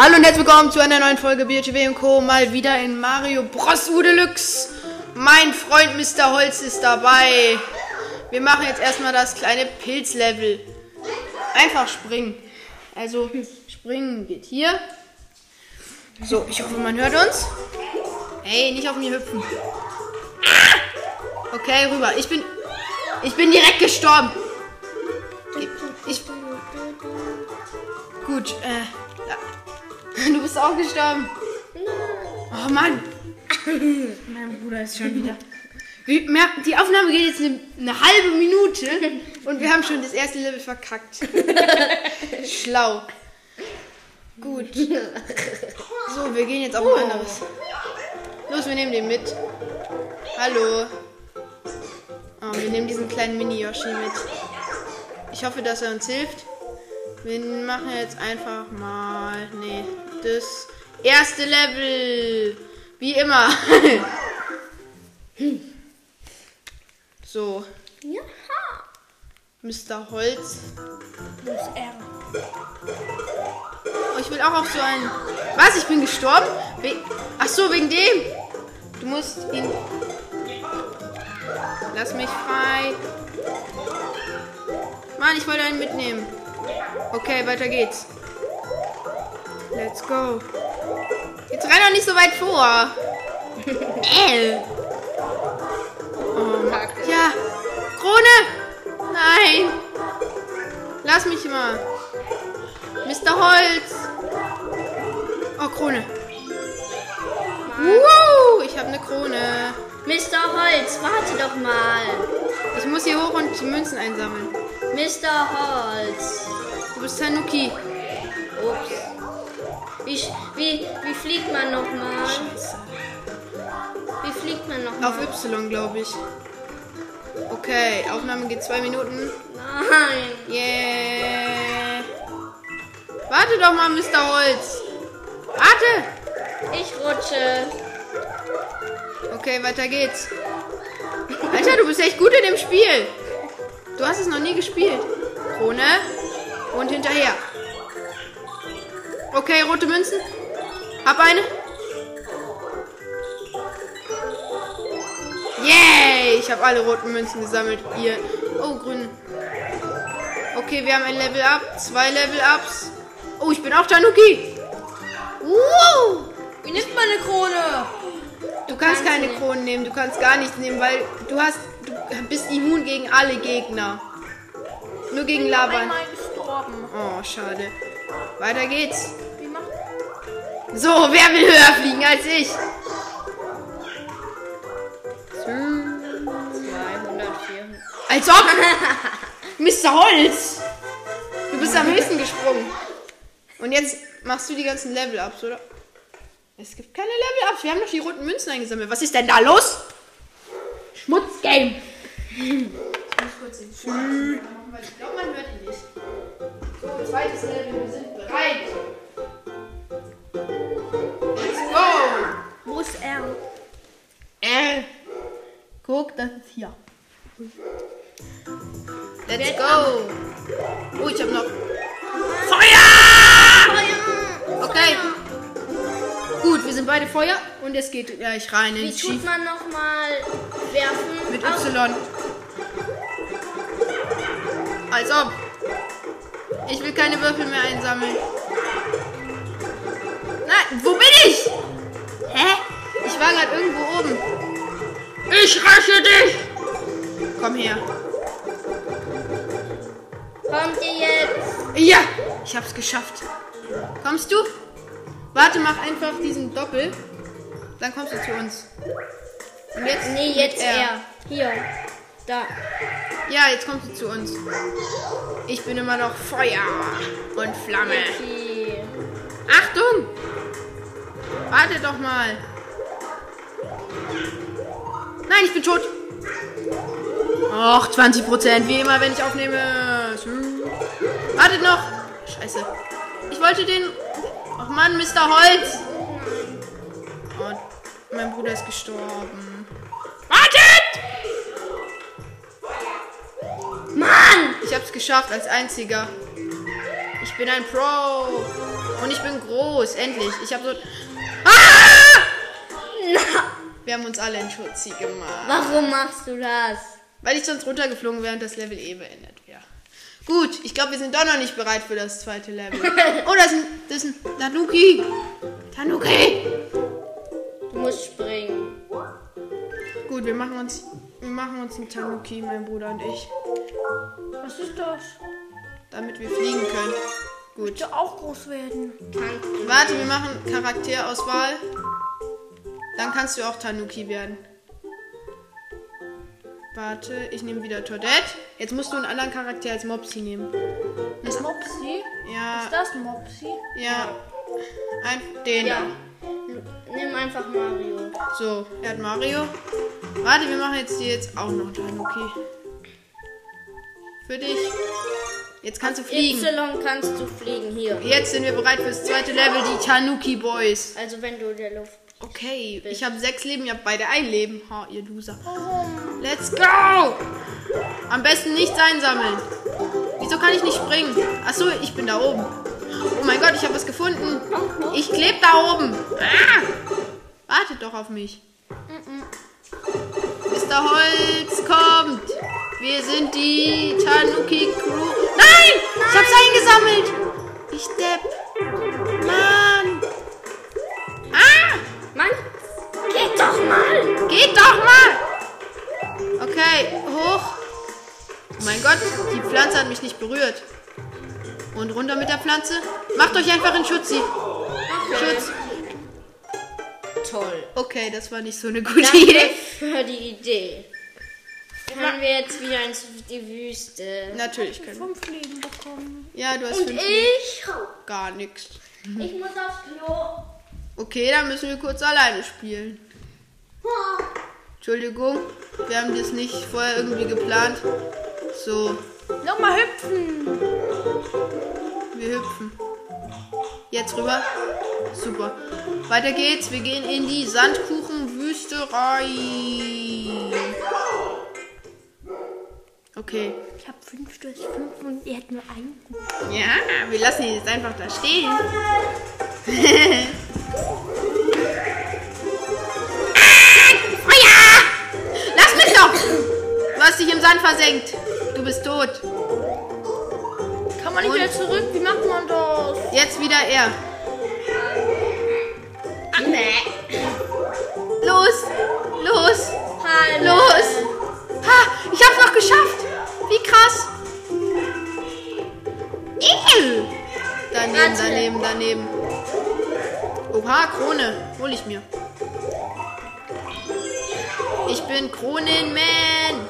Hallo und herzlich willkommen zu einer neuen Folge BHW Co. Mal wieder in Mario Bros. U Deluxe. Mein Freund Mr. Holz ist dabei. Wir machen jetzt erstmal das kleine Pilzlevel. Einfach springen. Also springen geht hier. So, ich hoffe, man hört uns. Hey, nicht auf mir hüpfen. Okay, rüber. Ich bin. Ich bin direkt gestorben. Ich. Gut, äh. Du bist auch gestorben. Oh Mann. mein Bruder ist schon wieder. Die Aufnahme geht jetzt eine, eine, halbe Minute und wir haben schon das erste Level verkackt. Schlau. Gut. So, wir gehen jetzt auf ein anderes. Los, wir nehmen den mit. Hallo. Oh, wir nehmen diesen kleinen Mini-Yoshi mit. Ich hoffe, dass er uns hilft. Wir machen jetzt einfach mal. Nee, das erste Level. Wie immer. so. Ja. Mr. Holz. Plus R. Oh, ich will auch auf so einen. Was? Ich bin gestorben? We Ach so, wegen dem. Du musst ihn. Lass mich frei. Mann, ich wollte einen mitnehmen. Okay, weiter geht's. Let's go. Jetzt renn doch nicht so weit vor. äh. Oh, ja. Krone! Nein! Lass mich mal. Mr. Holz! Oh, Krone. Wow, ich habe eine Krone. Mr. Holz, warte doch mal. Ich muss hier hoch und die Münzen einsammeln. Mr. Holz. Du bist Tanuki. Wie, wie, wie fliegt man nochmal? Scheiße. Wie fliegt man nochmal? Auf Y, glaube ich. Okay, Aufnahme geht zwei Minuten. Nein. Yeah. Warte doch mal, Mr. Holz. Warte. Ich rutsche. Okay, weiter geht's. Alter, du bist echt gut in dem Spiel. Du hast es noch nie gespielt. Krone. Und hinterher. Okay, rote Münzen. Hab eine. Yay! Ich habe alle roten Münzen gesammelt. Ihr. Oh, grün. Okay, wir haben ein Level Up. Zwei Level Ups. Oh, ich bin auch Tanuki. Uh, wie nimmt man eine Krone? Du kannst keine. Kronen nehmen, du kannst gar nichts nehmen, weil du hast, du bist immun gegen alle Gegner. Nur gegen gestorben. Oh, schade. Weiter geht's. So, wer will höher fliegen als ich? 200, 400. Als ob! Mr. Holz! Du bist am höchsten gesprungen. Und jetzt machst du die ganzen Level-Ups, oder? Es gibt keine Level-Ups. Wir haben doch die roten Münzen eingesammelt. Was ist denn da los? Schmutzgame. Ich muss kurz den Schuh machen, weil ich glaube, man hört ihn nicht. Zweites Level. Wir sind bereit. Let's go! Wo ist R? R. Guck, das ist hier. Let's go! Oh, ich hab noch. Feuer! Okay. Gut, wir sind beide Feuer und es geht gleich rein Wie ins tut man nochmal werfen? mit Y. Als ob. Ich will keine Würfel mehr einsammeln. Nein, wo bin ich? Hä? Ich war gerade irgendwo oben. Ich rasche dich! Komm her. Kommt ihr jetzt? Ja, ich hab's geschafft. Kommst du? Warte, mach einfach diesen Doppel. Dann kommst du zu uns. Und jetzt? Nee, jetzt mit R. R. Hier. Da. Ja, jetzt kommst du zu uns. Ich bin immer noch Feuer und Flamme. Okay. Achtung! Warte doch mal. Nein, ich bin tot. Och, 20%, wie immer, wenn ich aufnehme. Wartet noch. Scheiße. Ich wollte den... Och Mann, Mr. Holz. Oh, mein Bruder ist gestorben. Wartet! Ich hab's geschafft als einziger. Ich bin ein Pro. Und ich bin groß, endlich. Ich habe so. Ah! Wir haben uns alle in Schutzi gemacht. Warum machst du das? Weil ich sonst runtergeflogen wäre und das Level eh beendet wäre. Gut, ich glaube, wir sind doch noch nicht bereit für das zweite Level. Oh, das ist ein, das ist ein Tanuki. Tanuki. Du musst springen. Gut, wir machen uns, wir machen uns einen Tanuki, mein Bruder und ich, Was ist das? damit wir fliegen können. Gut. Bitte auch groß werden. Warte, wir machen Charakterauswahl. Dann kannst du auch Tanuki werden. Warte, ich nehme wieder Toadette. Jetzt musst du einen anderen Charakter als Mopsy nehmen. Ist Mopsy? Ja, Ist das Mopsy? ja. Ein, den. Ja. Nimm einfach Mario. So, er hat Mario. Warte, wir machen jetzt dir jetzt auch noch Tanuki. Für dich. Jetzt kannst du fliegen. Y kannst du fliegen hier. Jetzt sind wir bereit fürs zweite Level, die Tanuki Boys. Also wenn du in der Luft. Okay, ich habe sechs Leben, ihr habt beide ein Leben. Ha, ihr Loser. Let's go! Am besten nichts einsammeln. Wieso kann ich nicht springen? Achso, ich bin da oben. Oh mein Gott, ich habe was gefunden. Ich kleb da oben. Ah! Wartet doch auf mich. Mr. Holz kommt. Wir sind die Tanuki Crew. Nein! Ich hab's eingesammelt. Ich depp. Mann. Ah! Mann, geht doch mal! Geht doch mal! Okay, hoch. Oh mein Gott, die Pflanze hat mich nicht berührt. Und runter mit der Pflanze. Macht euch einfach in Schutzi. Schutz. Toll. Okay, das war nicht so eine gute Idee. Für die Idee. Können wir jetzt wieder ins die Wüste? Natürlich können wir. Fünf Leben bekommen. Ja, du hast Und fünf ich? Gar nichts. Ich muss aufs Klo. Okay, dann müssen wir kurz alleine spielen. Entschuldigung, wir haben das nicht vorher irgendwie geplant. So, Nochmal hüpfen. Wir hüpfen. Jetzt rüber. Super. Weiter geht's. Wir gehen in die Sandkuchenwüste rein. Okay. Ich habe fünf durch fünf und ihr hättet nur einen. Ja, wir lassen ihn jetzt einfach da stehen. Feuer! Lass mich doch! Du hast dich im Sand versenkt. Du bist tot. Kann man nicht wieder zurück? Wie macht man das? Jetzt wieder er. Nee. Los! Ha! Ich hab's noch geschafft! Wie krass! Ew. Daneben, daneben, daneben. Oha, Krone. Hol ich mir. Ich bin Kronenman.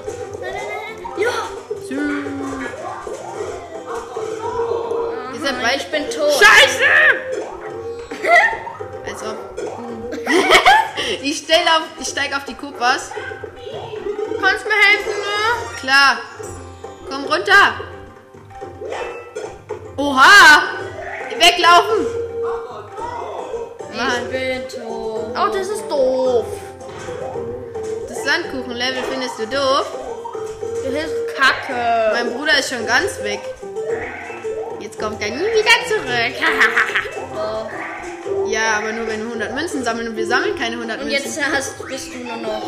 Ja. Sü. Ihr seid ich bin tot. Scheiße! Als ob. ich auf, ich steig auf die Kupas. Kannst mir helfen, ne? Klar. Komm runter. Oha! Weglaufen! Mann, Ich bin tot. Oh, das ist doof. das Sandkuchenlevel findest du doof. Das ist kacke. Mein Bruder ist schon ganz weg. Jetzt kommt er nie wieder zurück. ja, aber nur wenn wir 100 Münzen sammeln und wir sammeln keine 100 Und Münzen. jetzt hast, bist du nur noch.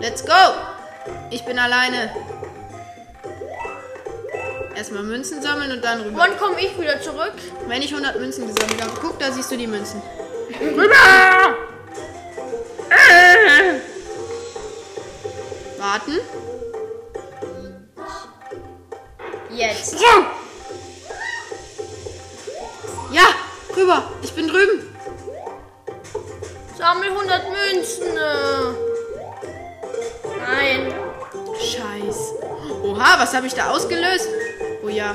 Let's go! Ich bin alleine. Erstmal Münzen sammeln und dann rüber. Wann komme ich wieder zurück? Wenn ich 100 Münzen gesammelt habe, guck, da siehst du die Münzen. Rüber! Äh. Warten. Jetzt. Ja, Oha, was habe ich da ausgelöst? Oh ja.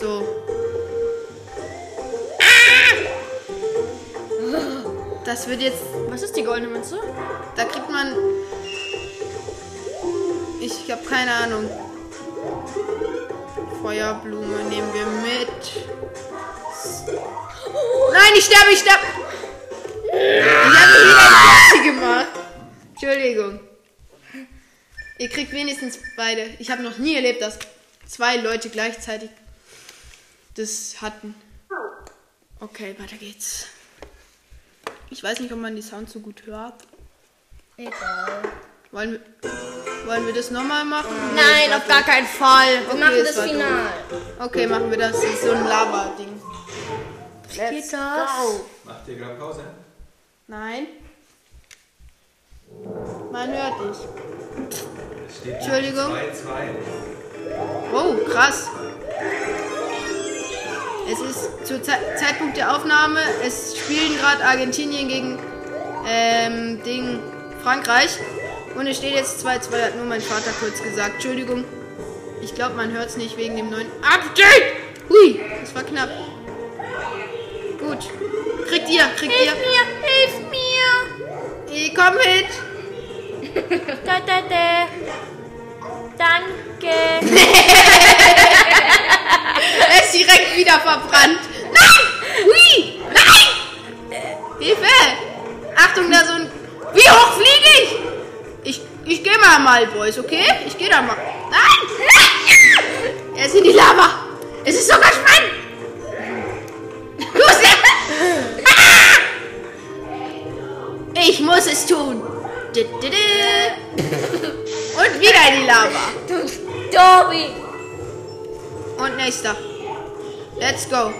So. Das wird jetzt. Was ist die goldene Münze? Da kriegt man. Ich habe keine Ahnung. Feuerblume nehmen wir mit. Nein, ich sterbe, ich sterbe. Ich habe wieder Taxi gemacht. Entschuldigung. Ihr kriegt wenigstens beide. Ich habe noch nie erlebt, dass zwei Leute gleichzeitig das hatten. Okay, weiter geht's. Ich weiß nicht, ob man die Sound so gut hört. Egal. Wollen wir, wollen wir das nochmal machen? Nein, auf gar keinen Fall. Wir Okay, machen das Final. Okay, machen wir das. Das ist so ein Lava-Ding. Geht das? Macht ihr gerade Pause? Nein. Man hört dich. Entschuldigung. 2-2. Oh, krass. Es ist zu Ze Zeitpunkt der Aufnahme, es spielen gerade Argentinien gegen ähm, Ding Frankreich. Und es steht jetzt 2-2, hat nur mein Vater kurz gesagt. Entschuldigung. Ich glaube, man hört es nicht wegen dem neuen Update. Hui, das war knapp. Gut. Kriegt ihr, kriegt ihr. mir, hilf mir. Ich komm mit. Da, da, da. Danke. Er ist direkt wieder verbrannt. Nein! Hui! Nein! Hilfe! Achtung, da so ein... Wie hoch fliege ich? Ich, ich gehe mal mal, Boys, okay? Ich gehe da mal. Nein! Er ist in die Lava. Es ist sogar spannend. Los! Ich muss es tun. Und wieder in die Lava. Tobi. Und nächster. Let's go.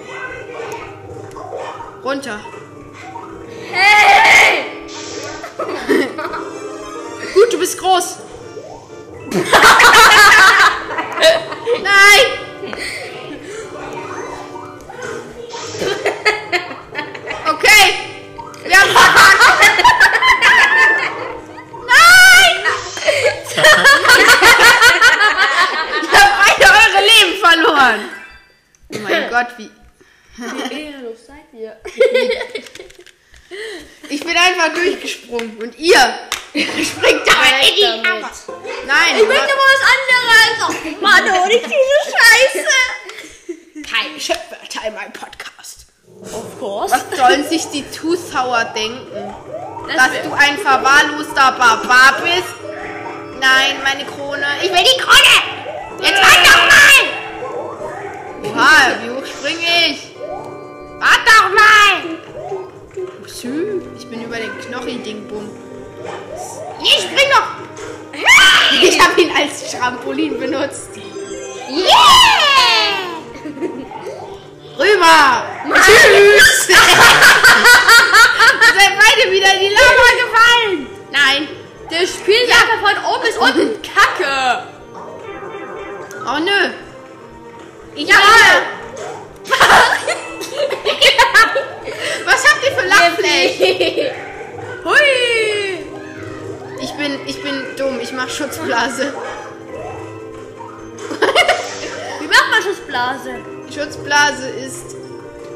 Runter. Hey! Gut, du bist groß. Nein! Okay. Wir haben verkackt. Nein! Ihr habt beide eure Leben verloren. Oh mein Gott, wie... Ehrenlos seid ihr. Ich bin einfach durchgesprungen und ihr springt da in die. Lava. Nein, Ich möchte mal was anderes. Oh Mann, oh, nicht diese Scheiße. keine Schimpfwörter in meinem Podcast. Of course. Was sollen sich die Zuschauer denken? Dass du ein verwahrloster Barbar bist? Nein, meine Krone. Ich will die Krone! Jetzt warte doch mal! Oha, wie hoch springe ich? Warte doch mal! Psy, ich bin über den Knochi-Ding-Bum. Ich spring doch! Ich habe ihn als Trampolin benutzt. Yeah! Rüber! Tschüss! Ihr seid beide wieder in die Lava gefallen! Nein! Der spielt einfach von oben bis unten. Kacke. Oh nö! Ich Jawohl! Was habt ihr für Lachflächen? Hui. Ich bin, ich bin dumm, ich mach Schutzblase. Wie macht man Schussblase? Schutzblase ist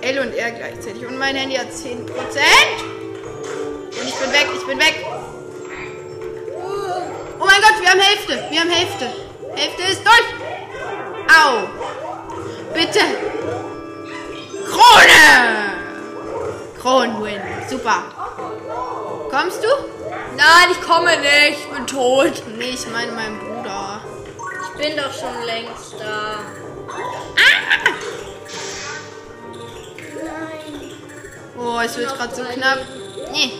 L und R gleichzeitig. Und mein Handy hat 10%. Und ich bin weg, ich bin weg. Oh mein Gott, wir haben Hälfte. Wir haben Hälfte. Hälfte ist durch. Au. Bitte. Krone. Kronwin. Super. Kommst du? Nein, ich komme nicht. Ich bin tot. Nee, ich meine meinen Bruder. Ich bin doch schon längst da. Oh, es wird gerade so knapp. Nee.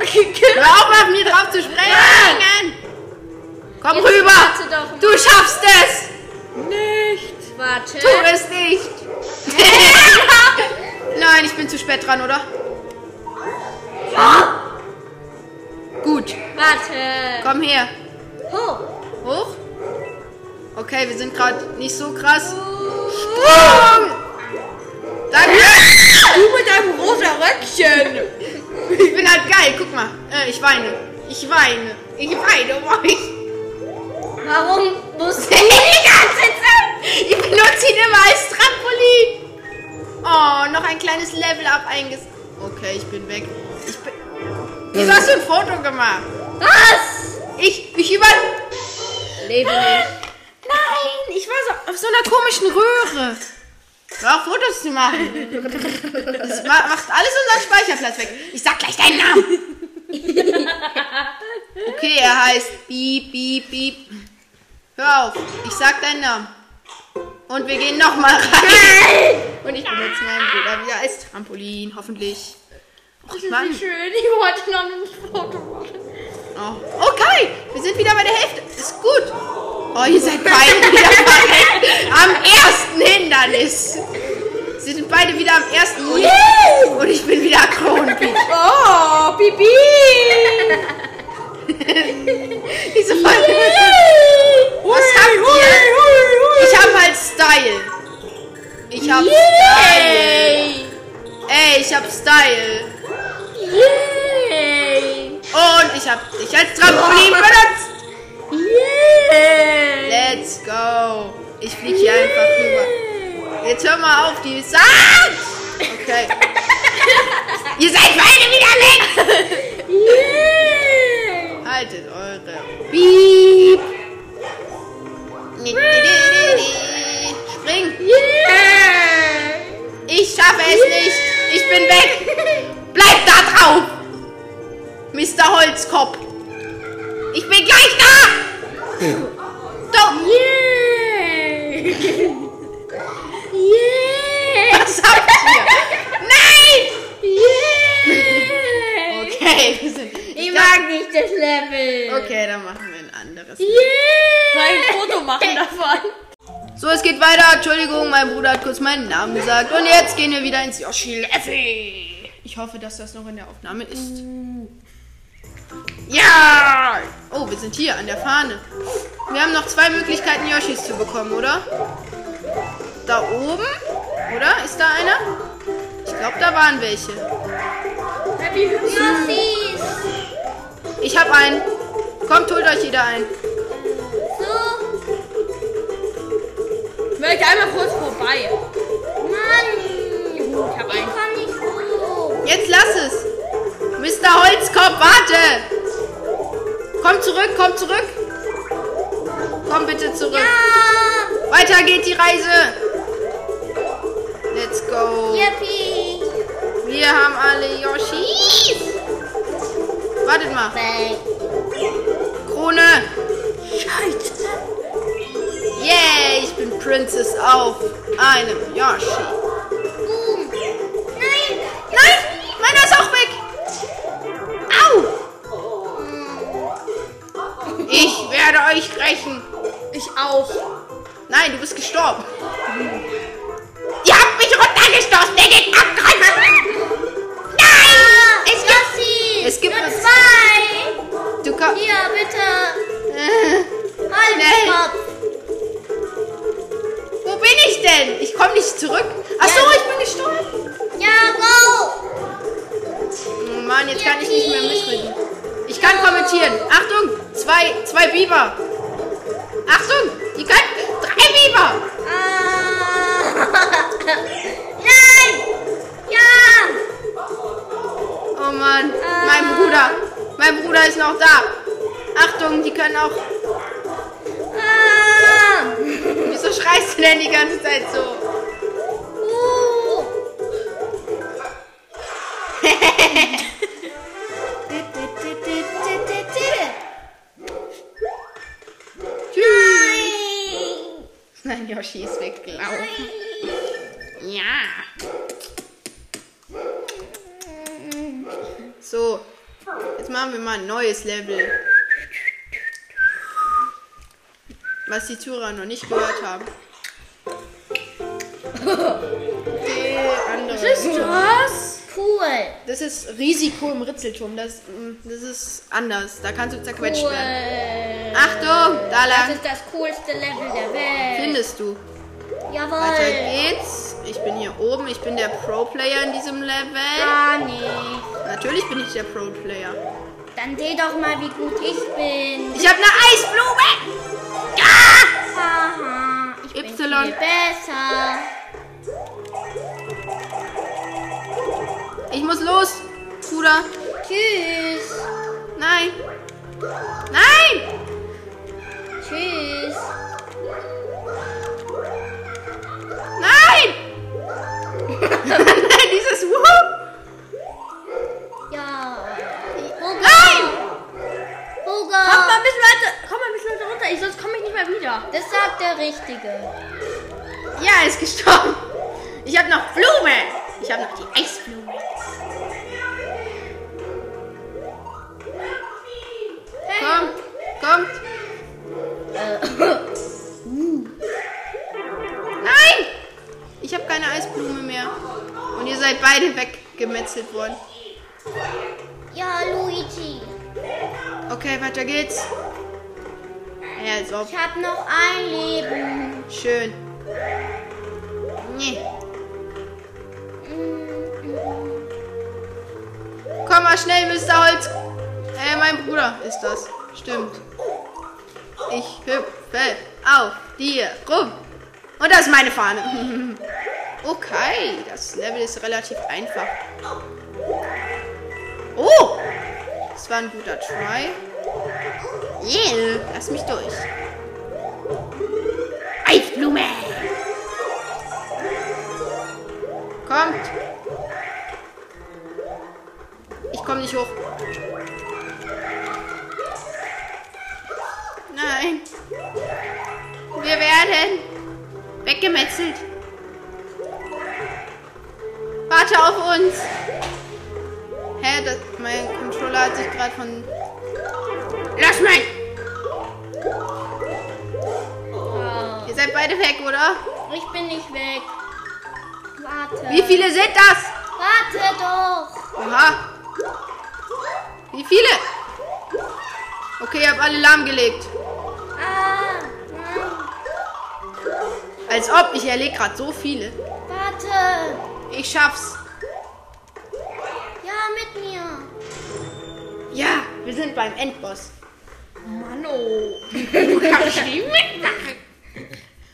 Hör auf, auf mir drauf zu springen! Komm Jetzt rüber! Du schaffst es! Nicht. Warte. Tu es nicht! Nein, ich bin zu spät dran, oder? Gut, Warte. komm her. Hoch. Hoch? Okay, wir sind gerade nicht so krass. Sprung! Danke! Du mit deinem rosa Röckchen. Ich bin halt geil, guck mal. Äh, ich weine. Ich weine. Ich weine um euch. Warum musst du die ganze Zeit. Ich benutze ihn immer als Trampolin. Oh, noch ein kleines Level-Up einges... Okay, ich bin weg. Ich bin... Wieso hast du ein Foto gemacht? Was? Ich, ich über... Lebe nicht. Nein, ich war so auf so einer komischen Röhre. Hör auf, Fotos zu machen. Das ma macht alles unseren Speicherplatz weg. Ich sag gleich deinen Namen. Okay, er heißt Piep, Piep, Piep. Hör auf, ich sag deinen Namen. Und wir gehen nochmal rein. Und ich benutze meinen Bruder wieder als Trampolin, hoffentlich. Och, Mann. Schön, ich wollte noch ein Foto machen. Oh. Okay, wir sind wieder bei der Hälfte. Ist gut. Oh, ihr seid beide wieder verreckt. Am ersten Hindernis. Sie sind beide wieder am ersten. Und und ich bin wieder Kronenpeach. Oh, Pipi! Diese Folge. Was habt ihr? Ich habe halt Style. Ich hab Style. Ey, ich hab Style. Yay! Und ich hab dich als Trampolin benutzt. Yay! Let's go. Ich flieg hier einfach rüber. Jetzt hör mal auf, die sagt. Okay. Ihr seid beide wieder weg. Yay! Haltet eure Piep. Spring. Yay! Ich schaffe es nicht. Ich bin weg. Bleib da drauf. Mr. Holzkopf. Ich bin gleich da. Doch. Yay! Was habt ihr? Nein. Yay! Okay, wir sind. Ich mag nicht das Level. Okay, dann machen wir ein anderes. Yay! Soll ich ein Foto machen davon? So, es geht weiter. Entschuldigung, mein Bruder hat kurz meinen Namen gesagt. Und jetzt gehen wir wieder ins Yoshi-Level. Ich hoffe, dass das noch in der Aufnahme ist. Ja! Oh, wir sind hier an der Fahne. Wir haben noch zwei Möglichkeiten, Yoshis zu bekommen, oder? Da oben? Oder? Ist da einer? Ich glaube, da waren welche. Happy Yossis! Ich habe einen. Kommt, holt euch jeder ein. So, Ich will einmal kurz vorbei. Mann! Ich hab Ich einen. komm nicht hoch. Jetzt lass es. Mr. Holzkopf, warte. Komm zurück, komm zurück. Komm bitte zurück. Ah! Weiter geht die Reise. Let's go. Yippie! Wir haben alle Yoshis. Wartet mal. Krone. Yay, ich bin Princess auf einem Yoshi. Boom! Nein! Nein, meiner ist auch weg. Au. Ich werde euch rächen. Ich auch. Nein, du bist gestorben. Ihr habt mich runtergestoßen, der geht abgreifen. Komm, Hier, bitte! äh, Holzkopf! wo bin ich denn? Ich komme nicht zurück. Ach so, Ja. ich bin gestorben. Ja, go! Oh Mann, jetzt kann ich nicht mehr mitreden. Ich kann kommentieren. Achtung, zwei, zwei Biber. Achtung, die können, drei Biber. Ah. Nein! Ja! Oh Mann, mein Bruder. Mein Bruder ist noch da. Achtung, die können auch. Ah! Wieso schreist du denn die ganze Zeit so? Uh. Tschüss. Nein, Yoshi ist weggelaufen. Ja. So, jetzt machen wir mal ein neues Level. Was die Zuhörer noch nicht gehört haben. Die andere. Was? Cool. Das ist Risiko im Ritzelturm. Das, mm, das ist anders. Da kannst du zerquetscht Cool. werden. Achtung, da Das lang. ist das coolste Level der Welt. Findest du. Weiter Jawohl. geht's. Ich bin hier oben. Ich bin der Pro-Player in diesem Level. Gar nicht. Natürlich bin ich der Pro-Player. Dann seh doch mal, wie gut ich bin. Ich habe eine Eisblume. Haha. Ich bin Y. viel besser. Ich muss los. Bruder. Tschüss. Nein. Nein. Tschüss. Nein. Dieses Wuhu. Ja. Nein. Hugo. Weiter, komm mal ein bisschen weiter runter, ich, sonst komme ich nicht mehr wieder. Das sagt der Richtige. Ja, er ist gestorben. Ich habe noch Blume. Ich habe noch die Eisblume. Komm, kommt. Nein! Ich habe keine Eisblume mehr. Und ihr seid beide weggemetzelt worden. Ja, Luigi. Okay, weiter geht's. Ja, als ob. Ich habe noch ein Leben. Schön. Nee. Komm mal schnell, Mr. Holz. Äh, mein Bruder ist das. Stimmt. Ich hüpfe auf dir rum. Und das ist meine Fahne. okay, das Level ist relativ einfach. Oh! Das war ein guter Try. Yeah, lass mich durch. Eisblume! Kommt! Ich komme nicht hoch. Nein. Wir werden weggemetzelt. Warte auf uns. Hä, das, mein Controller hat sich gerade von... Lass mich! Ihr seid beide weg, oder? Ich bin nicht weg. Warte. Wie viele sind das? Warte doch. Aha. Wie viele? Okay, ihr habt alle lahmgelegt. Ah, nein. Als ob, ich erlege gerade so viele. Warte. Ich schaff's. Ja, mit mir. Ja, wir sind beim Endboss. Mano.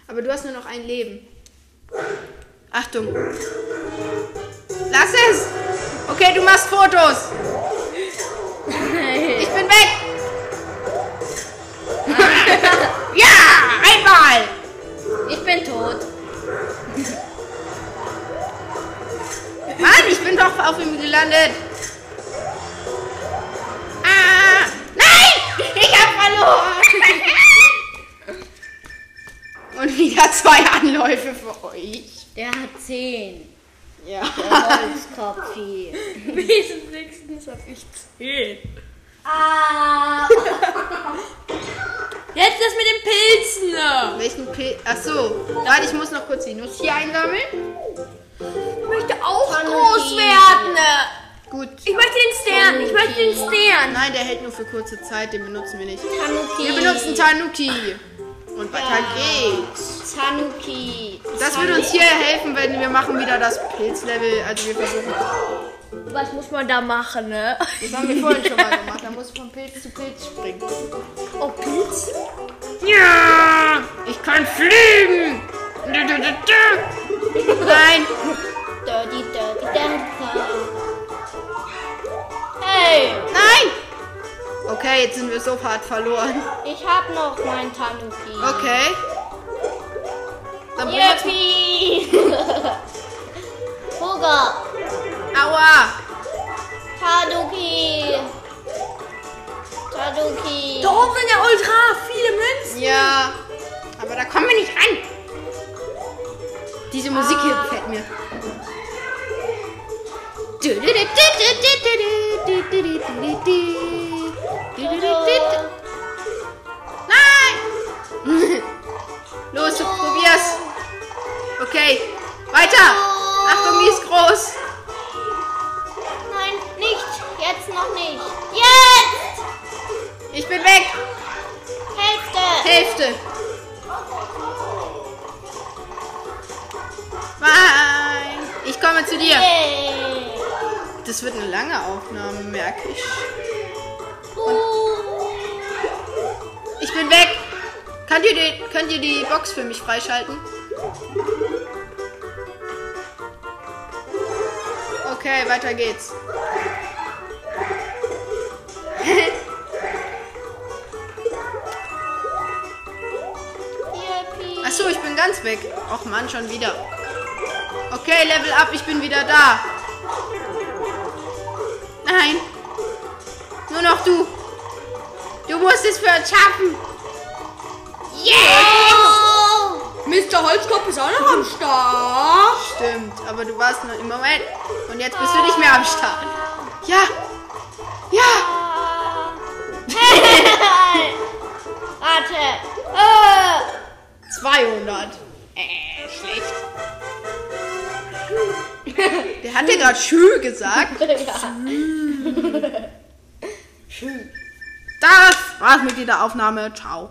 Aber du hast nur noch ein Leben. Achtung. Lass es! Okay, du machst Fotos. Ich bin weg. ja, einmal. Ich bin tot. Mann, ich bin doch auf ihm gelandet. Zwei Anläufe für euch. Der hat 10. Ja. Der Holzkopfi. Wenigstens hab ich 10. ah. Jetzt das mit den Pilzen. Welchen Pilz? Ach so. Warte, ich muss noch kurz die Nuss hier einsammeln. Ich möchte auch groß werden. Gut. Ich möchte den Stern. Ich möchte den Stern. Nein, der hält nur für kurze Zeit, den benutzen wir nicht. Tanuki. Wir benutzen Tanuki. Und weiter geht's. Tanuki. Das wird uns hier helfen, wenn wir machen wieder das Pilzlevel. Also wir versuchen. Was muss man da machen, ne? Das haben wir vorhin schon mal gemacht. Da muss von Pilz zu Pilz springen. Oh, Pilz? Ja! Ich kann fliegen! Nein! Dirty, dirty Dancer. Hey! Okay, jetzt sind wir so hart verloren. ich hab noch mein Tanuki. Okay. Dann Yippie! Huger, Aua! Tanuki. Tanuki. Da oben sind ja ultra viele Münzen. Ja, aber da kommen wir nicht ran. Diese Musik hier gefällt mir. Nein! Los, du probier's. Okay, weiter. Achtung, die ist groß. Nein, nicht. Jetzt noch nicht. Jetzt! Ich bin weg. Hälfte. Hälfte. Nein. Ich komme zu dir. Das wird eine lange Aufnahme, merke ich. Bin weg. Könnt ihr, die, könnt ihr die Box für mich freischalten? Okay, weiter geht's. Achso, ich bin ganz weg. Och Mann, schon wieder. Okay, Level up, ich bin wieder da. Nein. Nur noch du. Du musst es für uns schaffen. Yes! Mr. Holzkopf ist auch noch am Start. Stimmt, aber du warst nur im Moment. Und jetzt bist du nicht mehr am Start. Ja. Ja. Warte. Äh. 200. Äh, schlecht. Der hat dir gerade schön gesagt. Das war's mit dieser Aufnahme. Ciao.